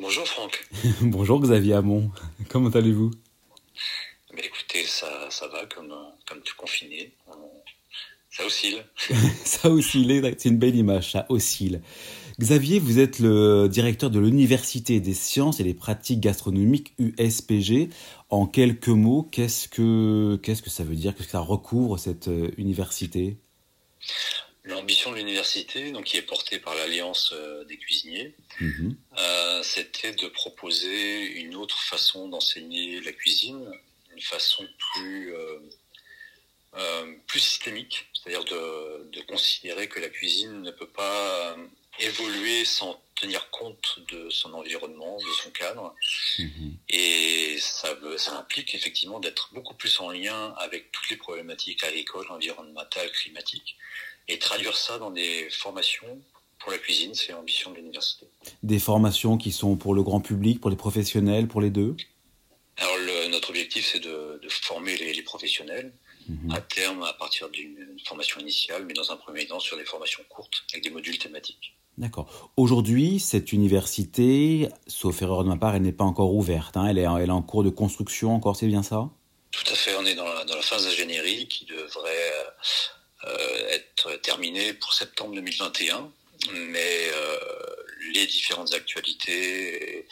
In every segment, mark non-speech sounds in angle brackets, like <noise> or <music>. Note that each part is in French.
Bonjour Franck. <laughs> Bonjour Xavier Hamon. <laughs> Comment allez-vous? Mais écoutez, ça, ça va comme, comme tout confiné. Ça oscille. <laughs> ça oscille, c'est une belle image, ça oscille. Xavier, vous êtes le directeur de l'Université des sciences et des pratiques gastronomiques USPG. En quelques mots, qu'est-ce que, qu'est-ce que ça veut dire? Qu'est-ce que ça recouvre cette euh, université? L'ambition de l'université, donc qui est portée par l'Alliance euh, des cuisiniers, mhm. euh, c'était de proposer une autre façon d'enseigner la cuisine, une façon plus plus systémique, c'est-à-dire de, de, considérer que la cuisine ne peut pas évoluer sans tenir compte de son environnement, de son cadre. Mhm. Et ça, ça implique effectivement d'être beaucoup plus en lien avec toutes les problématiques agricoles, environnementales, climatiques, et traduire ça dans des formations pour la cuisine, c'est l'ambition de l'université. Des formations qui sont pour le grand public, pour les professionnels, pour les deux? Alors notre objectif, c'est de, former les, professionnels, mhm. à terme à partir d'une formation initiale, mais dans un premier temps sur des formations courtes avec des modules thématiques. D'accord. Aujourd'hui, cette université, sauf erreur de ma part, elle n'est pas encore ouverte. Hein. Elle, est, elle est en cours de construction encore, c'est bien ça? Tout à fait. On est dans la, dans la phase d'ingénierie qui devrait euh, être terminée pour septembre 2021. Mais euh, les différentes actualités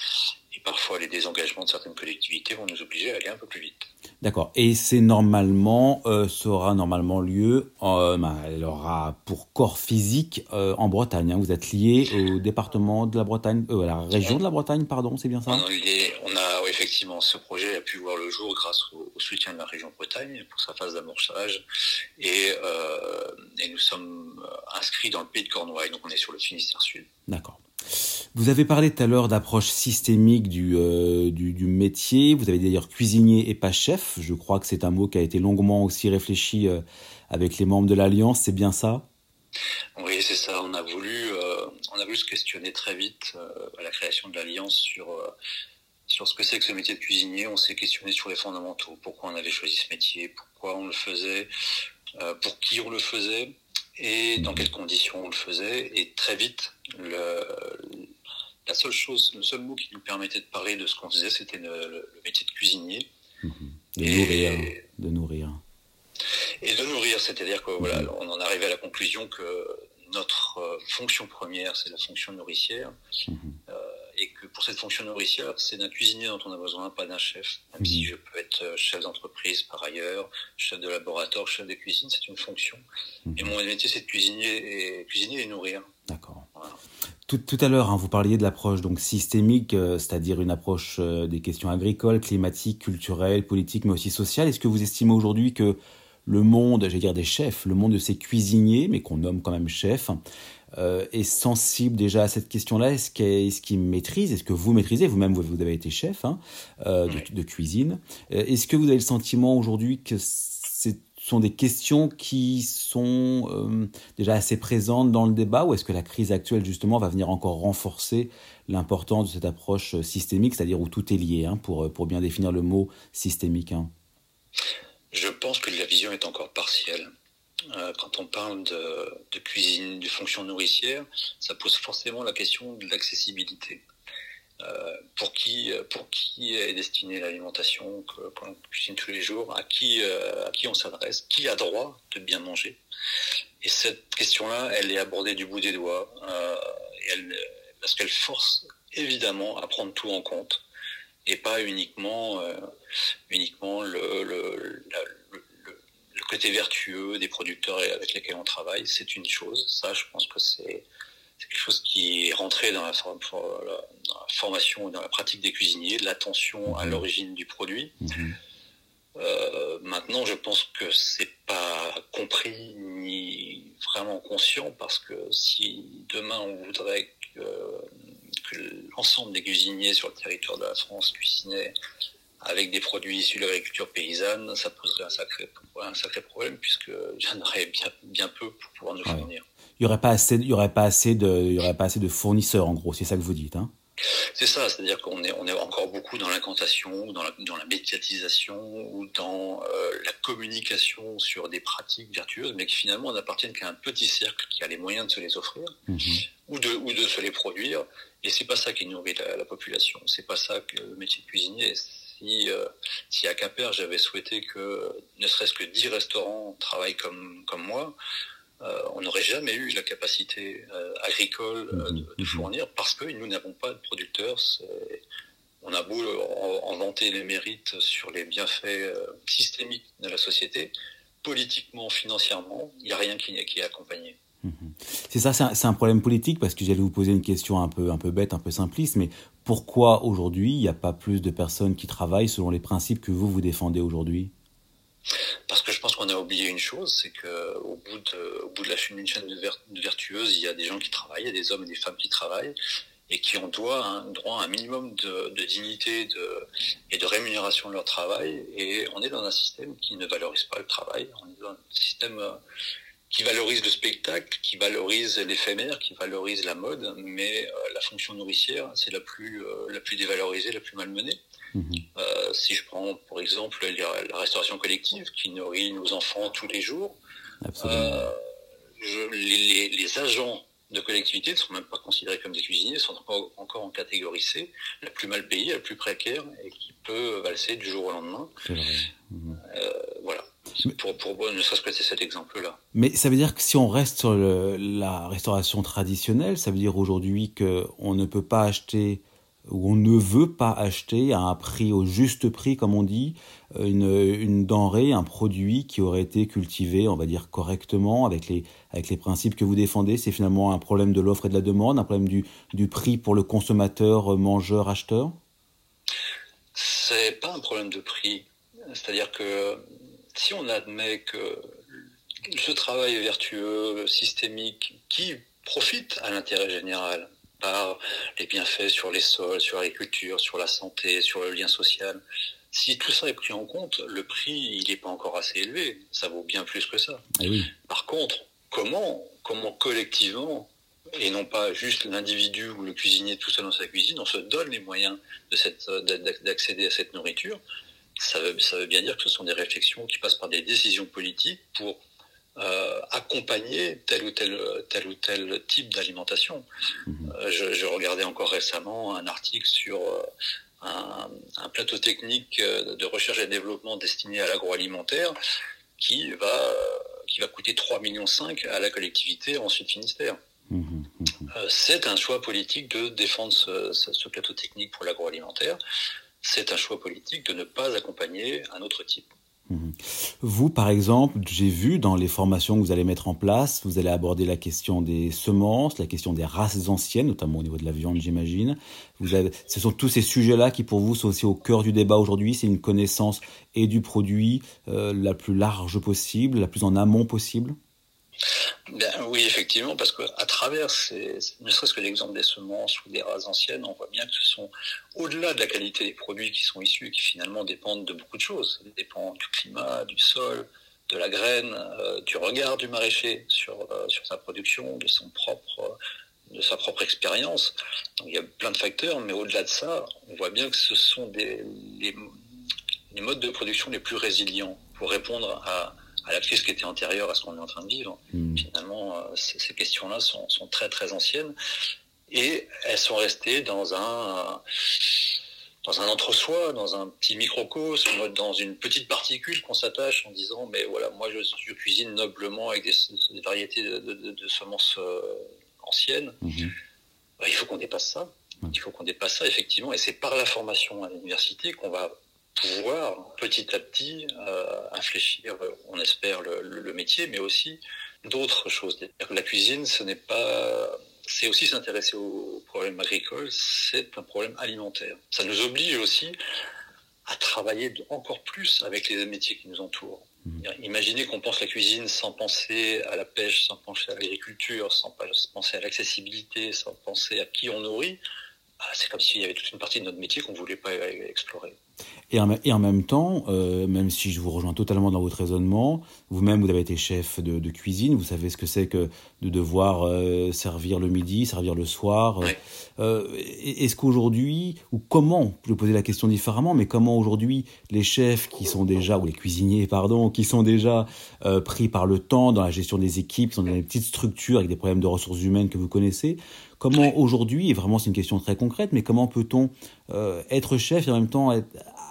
et parfois les désengagements de certaines collectivités vont nous obliger à aller un peu plus vite. D'accord. Et c'est normalement, euh, ça aura normalement lieu, euh, bah, elle aura pour corps physique euh, en Bretagne. Hein. Vous êtes lié au département de la Bretagne, euh, à la région de la Bretagne, pardon, c'est bien ça? On, on a effectivement ce projet a pu voir le jour grâce au, soutien de la région Bretagne pour sa phase d'amorçage et, et nous sommes inscrits dans le pays de Cornouailles, donc on est sur le Finistère Sud. D'accord. Vous avez parlé tout à l'heure d'approche systémique du, euh, du, du, métier. Vous avez d'ailleurs cuisinier et pas chef. Je crois que c'est un mot qui a été longuement aussi réfléchi euh, avec les membres de l'Alliance. C'est bien ça? Oui, c'est ça. On a voulu, euh, on a voulu se questionner très vite à la création de l'Alliance sur sur ce que c'est que ce métier de cuisinier. On s'est questionné sur les fondamentaux. Pourquoi on avait choisi ce métier? Pourquoi on le faisait? Pour qui on le faisait? Et dans quelles conditions on le faisait. Et très vite, le, la seule chose, le seul mot qui nous permettait de parler de ce qu'on faisait, c'était le, métier de cuisinier. De nourrir. De nourrir. Et de nourrir, c'est-à-dire qu'on voilà, mhm. on en arrivait à la conclusion que notre euh, fonction première, c'est la fonction nourricière. Mhm. Euh, et que pour cette fonction nourricière, c'est d'un cuisinier dont on a besoin, pas d'un chef. Même si je peux être euh, chef d'entreprise par ailleurs, chef de laboratoire, chef de cuisine, c'est une fonction. Et mon métier, c'est de cuisiner et, cuisiner et nourrir. D'accord. Tout, tout, à l'heure, hein, vous parliez de l'approche donc systémique, c'est-à-dire une approche des questions agricoles, climatiques, culturelles, politiques, mais aussi sociales. Est-ce que vous estimez aujourd'hui que le monde, j'allais dire des chefs, le monde de ces cuisiniers, mais qu'on nomme quand même chefs, euh, est sensible déjà à cette question-là. Est-ce qu'il maîtrise? Est-ce que vous maîtrisez? Vous-même, vous, avez été chef hein, euh, de, cuisine. Euh, est-ce que vous avez le sentiment aujourd'hui que ce sont des questions qui sont déjà assez présentes dans le débat ou est-ce que la crise actuelle, justement, va venir encore renforcer l'importance de cette approche systémique, c'est-à-dire où tout est lié, hein, pour, pour bien définir le mot systémique hein? Je pense que la vision est encore partielle. Euh, quand on parle de, cuisine, de fonction nourricière, ça pose forcément la question de l'accessibilité. Euh, pour qui pour qui est destinée l'alimentation qu'on cuisine tous les jours à qui euh, on s'adresse qui a droit de bien manger et cette question là elle est abordée du bout des doigts parce qu'elle force évidemment à prendre tout en compte et pas uniquement euh, uniquement le, le, côté vertueux des producteurs avec lesquels on travaille, c'est une chose. Ça, je pense que c'est quelque chose qui est rentré dans la, dans la, formation, dans la pratique des cuisiniers, l'attention à mhm. l'origine du produit. Mhm. Euh, maintenant, je pense que c'est pas compris ni vraiment conscient parce que si demain on voudrait que que l'ensemble des cuisiniers sur le territoire de la France cuisinaient avec des produits issus de l'agriculture paysanne, ça poserait un sacré, un sacré problème puisque <laughs> y en aurait bien, bien peu pour pouvoir nous fournir. Il n'y aurait pas assez, il y aurait pas assez de, il y aurait pas assez de fournisseurs en gros, c'est ça que vous dites, hein C'est ça, c'est-à-dire qu'on est, on est encore beaucoup dans l'incantation, dans la, dans la médiatisation ou dans euh, la communication sur des pratiques vertueuses, mais qui finalement n'appartiennent qu'à un petit cercle qui a les moyens de se les offrir mhm. ou, de, ou de se les produire. Et c'est pas ça qui nourrit la, la population. C'est pas ça que le métier de cuisinier. Si, euh, si à Quimper j'avais souhaité que ne serait-ce que 10 restaurants travaillent comme, comme moi, euh, on n'aurait jamais eu la capacité euh, agricole euh, de, mhm. fournir parce que nous n'avons pas de producteurs. On a beau en, vanter les mérites sur les bienfaits systémiques de la société, politiquement, financièrement, il n'y a rien qui, qui est accompagné. Mhm. C'est ça, c'est un, problème politique parce que j'allais vous poser une question un peu, un peu bête, un peu simpliste, mais pourquoi aujourd'hui il n'y a pas plus de personnes qui travaillent selon les principes que vous vous défendez aujourd'hui? Parce que je pense qu'on a oublié une chose, c'est qu'au bout de, au bout de la chaîne, de vertueuse, il y a des gens qui travaillent, il y a des hommes et des femmes qui travaillent, et qui ont droit, à un minimum de, dignité et de rémunération de leur travail. Et on est dans un système qui ne valorise pas le travail. On est dans un système euh, qui valorise le spectacle, qui valorise l'éphémère, qui valorise la mode, mais euh, la fonction nourricière, c'est la plus, euh, la plus dévalorisée, la plus malmenée. Euh, si je prends pour exemple la restauration collective qui nourrit nos enfants tous les jours, les, agents de collectivité ne sont même pas considérés comme des cuisiniers, sont encore, encore, en catégorie C, la plus mal payée, la plus précaire et qui peut valser du jour au lendemain. Pour, pour, ne serait-ce que cet exemple-là. Mais ça veut dire que si on reste sur la restauration traditionnelle, ça veut dire aujourd'hui qu'on ne peut pas acheter où on ne veut pas acheter à un prix, au juste prix, comme on dit, une, une, denrée, un produit qui aurait été cultivé, on va dire, correctement, avec les, avec les principes que vous défendez. C'est finalement un problème de l'offre et de la demande, un problème du, du prix pour le consommateur, mangeur, acheteur? C'est pas un problème de prix. C'est-à-dire que si on admet que ce travail vertueux, systémique, qui profite à l'intérêt général, par les bienfaits sur les sols, sur l'agriculture, sur la santé, sur le lien social. Si tout ça est pris en compte, le prix, il n'est pas encore assez élevé. Ça vaut bien plus que ça. Eh par contre, comment, comment collectivement, et non pas juste l'individu ou le cuisinier tout seul dans sa cuisine, on se donne les moyens d'accéder à cette nourriture, ça veut, ça veut bien dire que ce sont des réflexions qui passent par des décisions politiques pour euh, accompagner tel ou tel tel ou tel type d'alimentation. Mhm. Euh, je, je, regardais encore récemment un article sur euh, un, un, plateau technique de recherche et développement destiné à l'agroalimentaire qui va qui va coûter 3,5 millions à la collectivité en Sud-Finistère. Mhm, mhm. C'est un choix politique de défendre ce plateau technique pour l'agroalimentaire. C'est un choix politique de ne pas accompagner un autre type. Mhm. Vous, par exemple, j'ai vu dans les formations que vous allez mettre en place, vous allez aborder la question des semences, la question des races anciennes, notamment au niveau de la viande, j'imagine. Ce sont tous ces sujets-là qui, pour vous, sont aussi au cœur du débat aujourd'hui. C'est une connaissance et du produit euh, la plus large possible, la plus en amont possible. Ben, oui, effectivement, parce qu'à travers, ne serait-ce que l'exemple des semences ou des races anciennes, on voit bien que ce sont, au-delà de la qualité des produits qui sont issus qui finalement dépendent de beaucoup de choses, ça dépend du climat, du sol, de la graine, euh, du regard du maraîcher sur, euh, sur sa production, de son propre de sa propre expérience. il y a plein de facteurs, mais au-delà de ça, on voit bien que ce sont des, les modes de production les plus résilients pour répondre à, à la crise qui était antérieure à ce qu'on est en train de vivre. Hmm. Finalement, euh, ces questions-là sont, sont, très très anciennes et elles sont restées dans un dans un entre-soi, dans un petit microcosme, dans une petite particule qu'on s'attache en disant mais voilà moi je, je cuisine noblement avec des, des variétés de, de, de semences euh, anciennes. Hmm. Bah, il faut qu'on dépasse ça. Il faut qu'on dépasse ça effectivement et c'est par la formation à l'université qu'on va pouvoir petit à petit euh, infléchir, on espère, le, le, métier, mais aussi d'autres choses. La cuisine, ce n'est pas, c'est aussi s'intéresser aux problèmes agricoles, c'est un problème alimentaire. Ça nous oblige aussi à travailler encore plus avec les métiers qui nous entourent. Mmh. Imaginez qu'on pense la cuisine sans penser à la pêche, sans penser à l'agriculture, sans penser à l'accessibilité, sans penser à qui on nourrit. Ah, c'est comme s'il y avait toute une partie de notre métier qu'on ne voulait pas explorer. Et en, et en, même temps, euh, même si je vous rejoins totalement dans votre raisonnement, vous-même, vous avez été chef de, de, cuisine, vous savez ce que c'est que de devoir euh, servir le midi, servir le soir. Euh, Est-ce qu'aujourd'hui, ou comment, je vais poser la question différemment, mais comment aujourd'hui les chefs qui sont déjà, ou les cuisiniers, pardon, qui sont déjà pris par le temps dans la gestion des équipes, qui sont dans des petites structures avec des problèmes de ressources humaines que vous connaissez, comment aujourd'hui, et vraiment c'est une question très concrète, mais comment peut-on euh, être chef et en même temps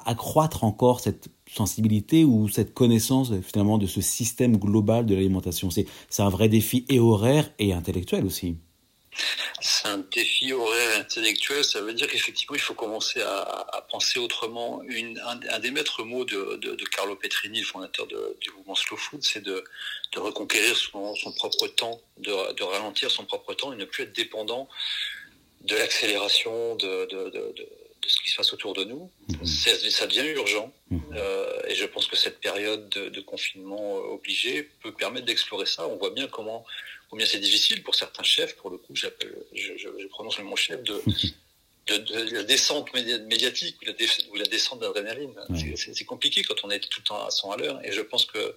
accroître encore cette sensibilité ou cette connaissance finalement de ce système global de l'alimentation? C'est un vrai défi et horaire et intellectuel aussi. C'est un défi horaire intellectuel, ça veut dire qu'effectivement il faut commencer à, à penser autrement. Une, un, un, des maîtres mots de, de, de, Carlo Petrini, le fondateur de, du mouvement Slow Food, c'est de, de, reconquérir son, son, propre temps, de, ralentir son propre temps et ne plus être dépendant de l'accélération de, ce qui se passe autour de nous. Mmh. Ça devient urgent. Mmh. Euh, et je pense que cette période de, de confinement obligé peut permettre d'explorer ça. On voit bien comment combien c'est difficile pour certains chefs, pour le coup, j'appelle, je, je, je, prononce le mot chef, de, <laughs> de, de, la descente médiatique ou la, dé, ou la descente d'adrénaline. Ouais. C'est compliqué quand on est tout le temps à 100 à l'heure. Et je pense que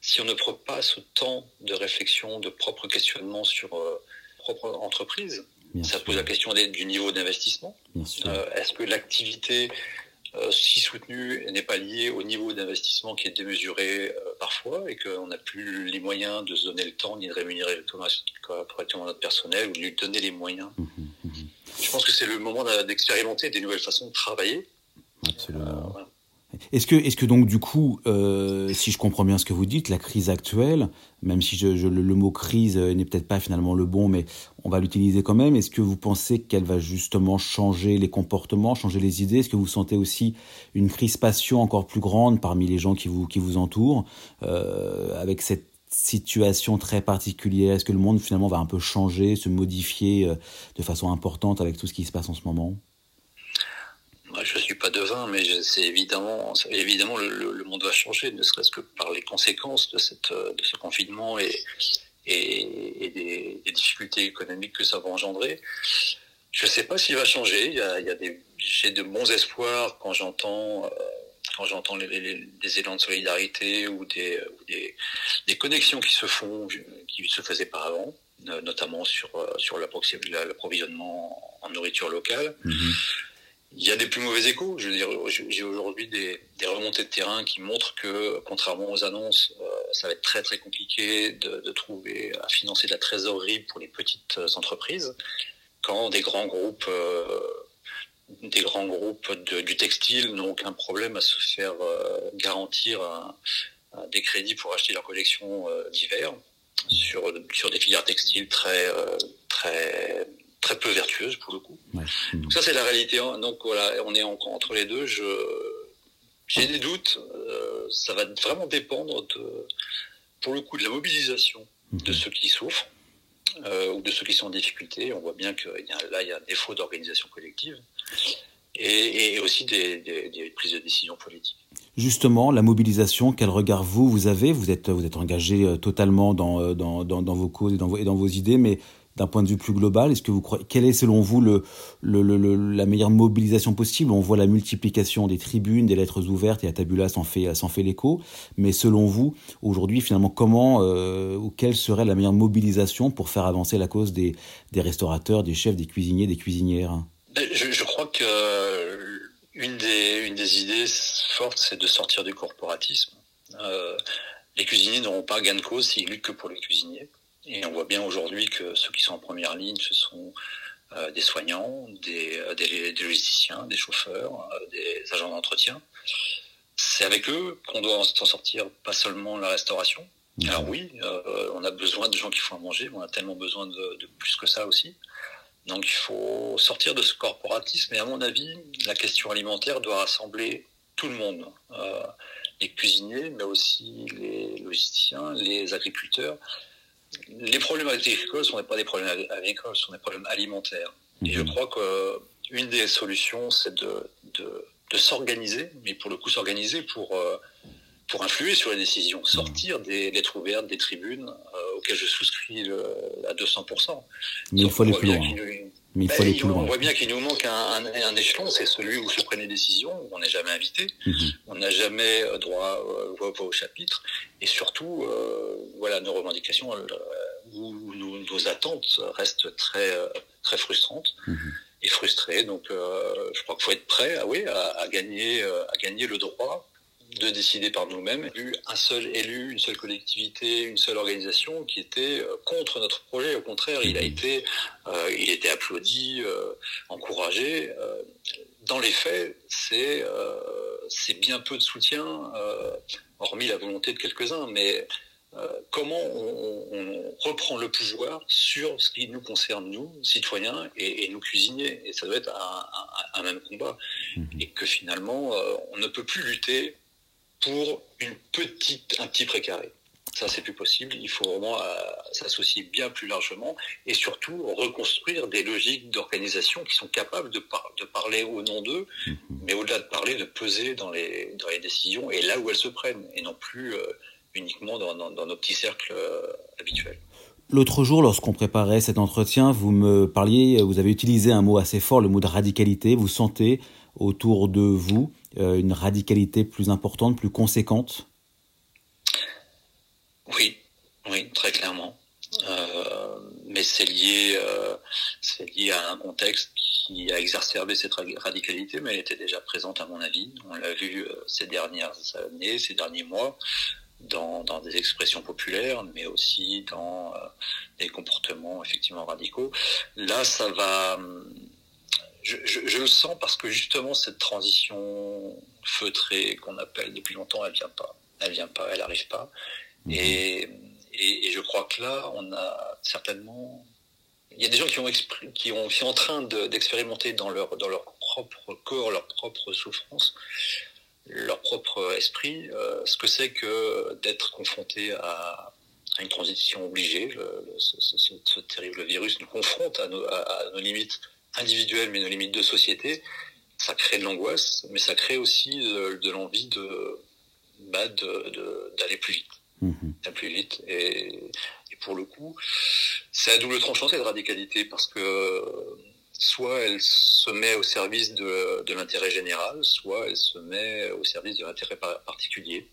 si on ne prend pas ce temps de réflexion, de propre questionnement sur euh, propre entreprise, Bien ça sûr. pose la question du niveau d'investissement. Euh, Est-ce que l'activité si soutenu n'est pas lié au niveau d'investissement qui est démesuré euh, parfois et qu'on n'a plus les moyens de se donner le temps ni de rémunérer correctement notre personnel ou de lui donner les moyens. Mmh, mmh. Je pense que c'est le moment d'expérimenter des nouvelles façons de travailler. Absolument. Euh, voilà. Est-ce que, est-ce que donc du coup, euh, si je comprends bien ce que vous dites, la crise actuelle, même si le, mot crise n'est peut-être pas finalement le bon, mais on va l'utiliser quand même, est-ce que vous pensez qu'elle va justement changer les comportements, changer les idées? Est-ce que vous sentez aussi une crispation encore plus grande parmi les gens qui vous, entourent, euh, avec cette situation très particulière? Est-ce que le monde finalement va un peu changer, se modifier euh, de façon importante avec tout ce qui se passe en ce moment? Moi, je suis pas devin, mais c'est évidemment, évidemment, le, monde va changer, ne serait-ce que par les conséquences de ce confinement et, des, difficultés économiques que ça va engendrer. Je sais pas s'il va changer. Il y a, des, j'ai de bons espoirs quand j'entends, euh, quand j'entends les, les, des élans de solidarité ou des, des, connexions qui se font, qui se faisaient par avant, notamment sur, sur l'approvisionnement en nourriture locale. Mm -hmm il y a des plus mauvais échos. Je veux dire, j'ai aujourd'hui des, remontées de terrain qui montrent que, contrairement aux annonces, euh, ça va être très très compliqué de, trouver à financer de la trésorerie pour les petites entreprises, quand des grands groupes, euh, des grands groupes du textile n'ont aucun problème à se faire euh, garantir des crédits pour acheter leur collection euh, d'hiver sur sur des filières textiles très euh, très très peu vertueuse pour le coup. Ouais. Donc ça c'est la réalité. Hein. Donc voilà, on est entre les deux. Je j'ai des doutes. Euh, ça va vraiment dépendre de, pour le coup, de la mobilisation de ceux qui souffrent euh, ou de ceux qui sont en difficulté. On voit bien que y a, là il y a un défaut d'organisation collective et, et aussi des, des, des, prises de décision politiques. Justement, la mobilisation, quel regard vous vous avez? Vous êtes vous êtes engagé euh, totalement dans, dans, dans, dans vos causes et dans vos, et dans vos idées, mais d'un point de vue plus global Est-ce que vous croyez quelle est selon vous la meilleure mobilisation possible? On voit la multiplication des tribunes, des lettres ouvertes et à Tabula s'en fait s'en fait l'écho. Mais selon vous, aujourd'hui, finalement, comment euh, ou quelle serait la meilleure mobilisation pour faire avancer la cause des, restaurateurs, des chefs, des cuisiniers, des cuisinières? Je, je crois que euh, une des idées fortes, c'est de sortir du corporatisme. Euh, les cuisiniers n'auront pas gain de cause s'ils luttent que pour les cuisiniers. Et on voit bien aujourd'hui que ceux qui sont en première ligne, ce sont euh, des soignants, des, euh, des, des, logisticiens, des chauffeurs, euh, des agents d'entretien. C'est avec eux qu'on doit s'en sortir, pas seulement la restauration. Mmh. Alors oui, euh, on a besoin de gens qui font à manger, mais on a tellement besoin de, de, plus que ça aussi. Donc il faut sortir de ce corporatisme. Et à mon avis, la question alimentaire doit rassembler tout le monde. Les cuisiniers, mais aussi les logisticiens, les agriculteurs les problèmes agricoles ne sont pas des problèmes agricoles, ce sont des problèmes alimentaires. Mmh. Et je mhm. crois qu'une des solutions, c'est de, de, de s'organiser, mais pour le coup s'organiser pour, euh, pour influer sur les décisions, sortir des lettres ouvertes, des tribunes, euh, auxquelles je souscris le, à 200%. Mais il faut aller plus loin. Mais il faut aller plus loin. On voit bien qu'il nous manque un, un, échelon, c'est celui où se prennent les décisions, où on n'est jamais invité, mhm. on n'a jamais euh, droit euh, au chapitre, et surtout, euh, voilà, nos revendications ou nos, attentes restent très, très frustrantes. Mhm. et frustrées. Donc, je crois qu'il faut être prêt, à, oui, à, à gagner, à gagner le droit de décider par nous-mêmes. Eu un seul élu, une seule collectivité, une seule organisation qui était euh, contre notre projet. Au contraire, il a mhm. été, euh, il était applaudi, euh, encouragé. dans les faits, c'est c'est bien peu de soutien, hormis la volonté de quelques-uns, mais comment on, reprend le pouvoir sur ce qui nous concerne, nous, citoyens, et, nous cuisiniers? Et ça doit être un, même combat. Mhm. Et que finalement, on ne peut plus lutter pour une petite, un petit précaré. Ça, c'est plus possible. Il faut vraiment euh, s'associer bien plus largement et surtout reconstruire des logiques d'organisation qui sont capables de, de parler au nom d'eux, mhm. mais au-delà de parler, de peser dans les, dans les décisions et là où elles se prennent, et non plus euh, uniquement dans, dans, nos petits cercles euh, habituels. L'autre jour, lorsqu'on préparait cet entretien, vous me parliez, vous avez utilisé un mot assez fort, le mot de radicalité. Vous sentez autour de vous une radicalité plus importante, plus conséquente Oui, oui, très clairement. Euh, mais c'est lié, euh, c'est lié à un contexte qui a exacerbé cette radicalité, mais elle était déjà présente à mon avis. On l'a vu ces dernières années, ces derniers mois, dans, dans des expressions populaires, mais aussi dans des comportements effectivement radicaux. Là, ça va je, le sens parce que justement cette transition feutrée qu'on appelle depuis longtemps, elle vient pas, elle vient pas, elle arrive pas. Mhm. Et, et, je crois que là, on a certainement, il y a des gens qui ont qui ont sont en train d'expérimenter dans leur dans leur propre corps, leur propre souffrance, leur propre esprit, euh, ce que c'est que d'être confronté à, à, une transition obligée. ce, terrible virus nous confronte à nos, à nos limites individuelle mais nos limites de société, ça crée de l'angoisse, mais ça crée aussi de, l'envie de bah, d'aller plus vite, mhm. plus vite. Et, pour le coup, c'est à double tranchant cette radicalité parce que soit elle se met au service de, l'intérêt général, soit elle se met au service de l'intérêt particulier.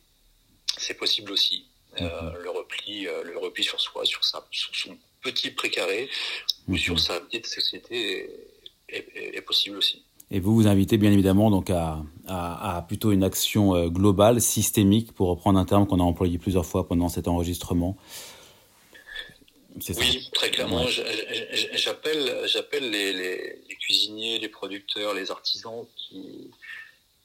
C'est possible aussi. Euh, mhm. le repli, euh, le repli sur soi, sur sa, sur son petit précaré ou mhm. sur sa petite société est, possible aussi. Et vous vous invitez bien évidemment donc à, à, plutôt une action euh, globale, systémique, pour reprendre un terme qu'on a employé plusieurs fois pendant cet enregistrement. Oui, très clairement. J'appelle, j'appelle les, les, cuisiniers, les producteurs, les artisans qui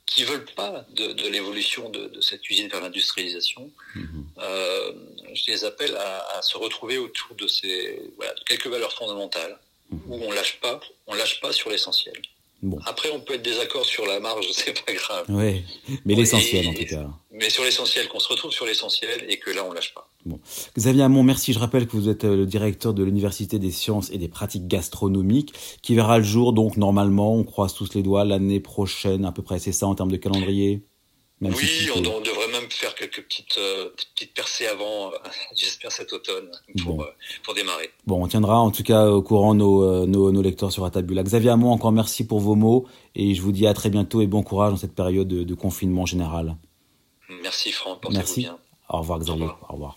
qui veulent pas de, de l'évolution de, de, cette cuisine vers l'industrialisation. Mhm. Euh, je les appelle à, à, se retrouver autour de ces voilà, de quelques valeurs fondamentales où on lâche pas, on lâche pas sur l'essentiel. Bon. Après, on peut être désaccord sur la marge, <laughs> c'est pas grave. Oui, mais l'essentiel en tout cas. Mais sur l'essentiel, qu'on se retrouve sur l'essentiel et que là, on lâche pas. Bon. Xavier Hamon, merci. Je rappelle que vous êtes euh, le directeur de l'Université des sciences et des pratiques gastronomiques, qui verra le jour, donc normalement, on croise tous les doigts, l'année prochaine, à peu près, c'est ça en termes de calendrier? Oui, on, devrait même faire quelques petites, euh, petites percées avant, euh, <laughs> j'espère cet automne, pour, euh, pour démarrer. Bon, on tiendra en tout cas au courant nos, nos, nos lecteurs sur Atabula. Xavier Hamon, encore merci pour vos mots et je vous dis à très bientôt et bon courage dans cette période de, de confinement général. Merci Franck, merci. bien. Au revoir Xavier, au revoir.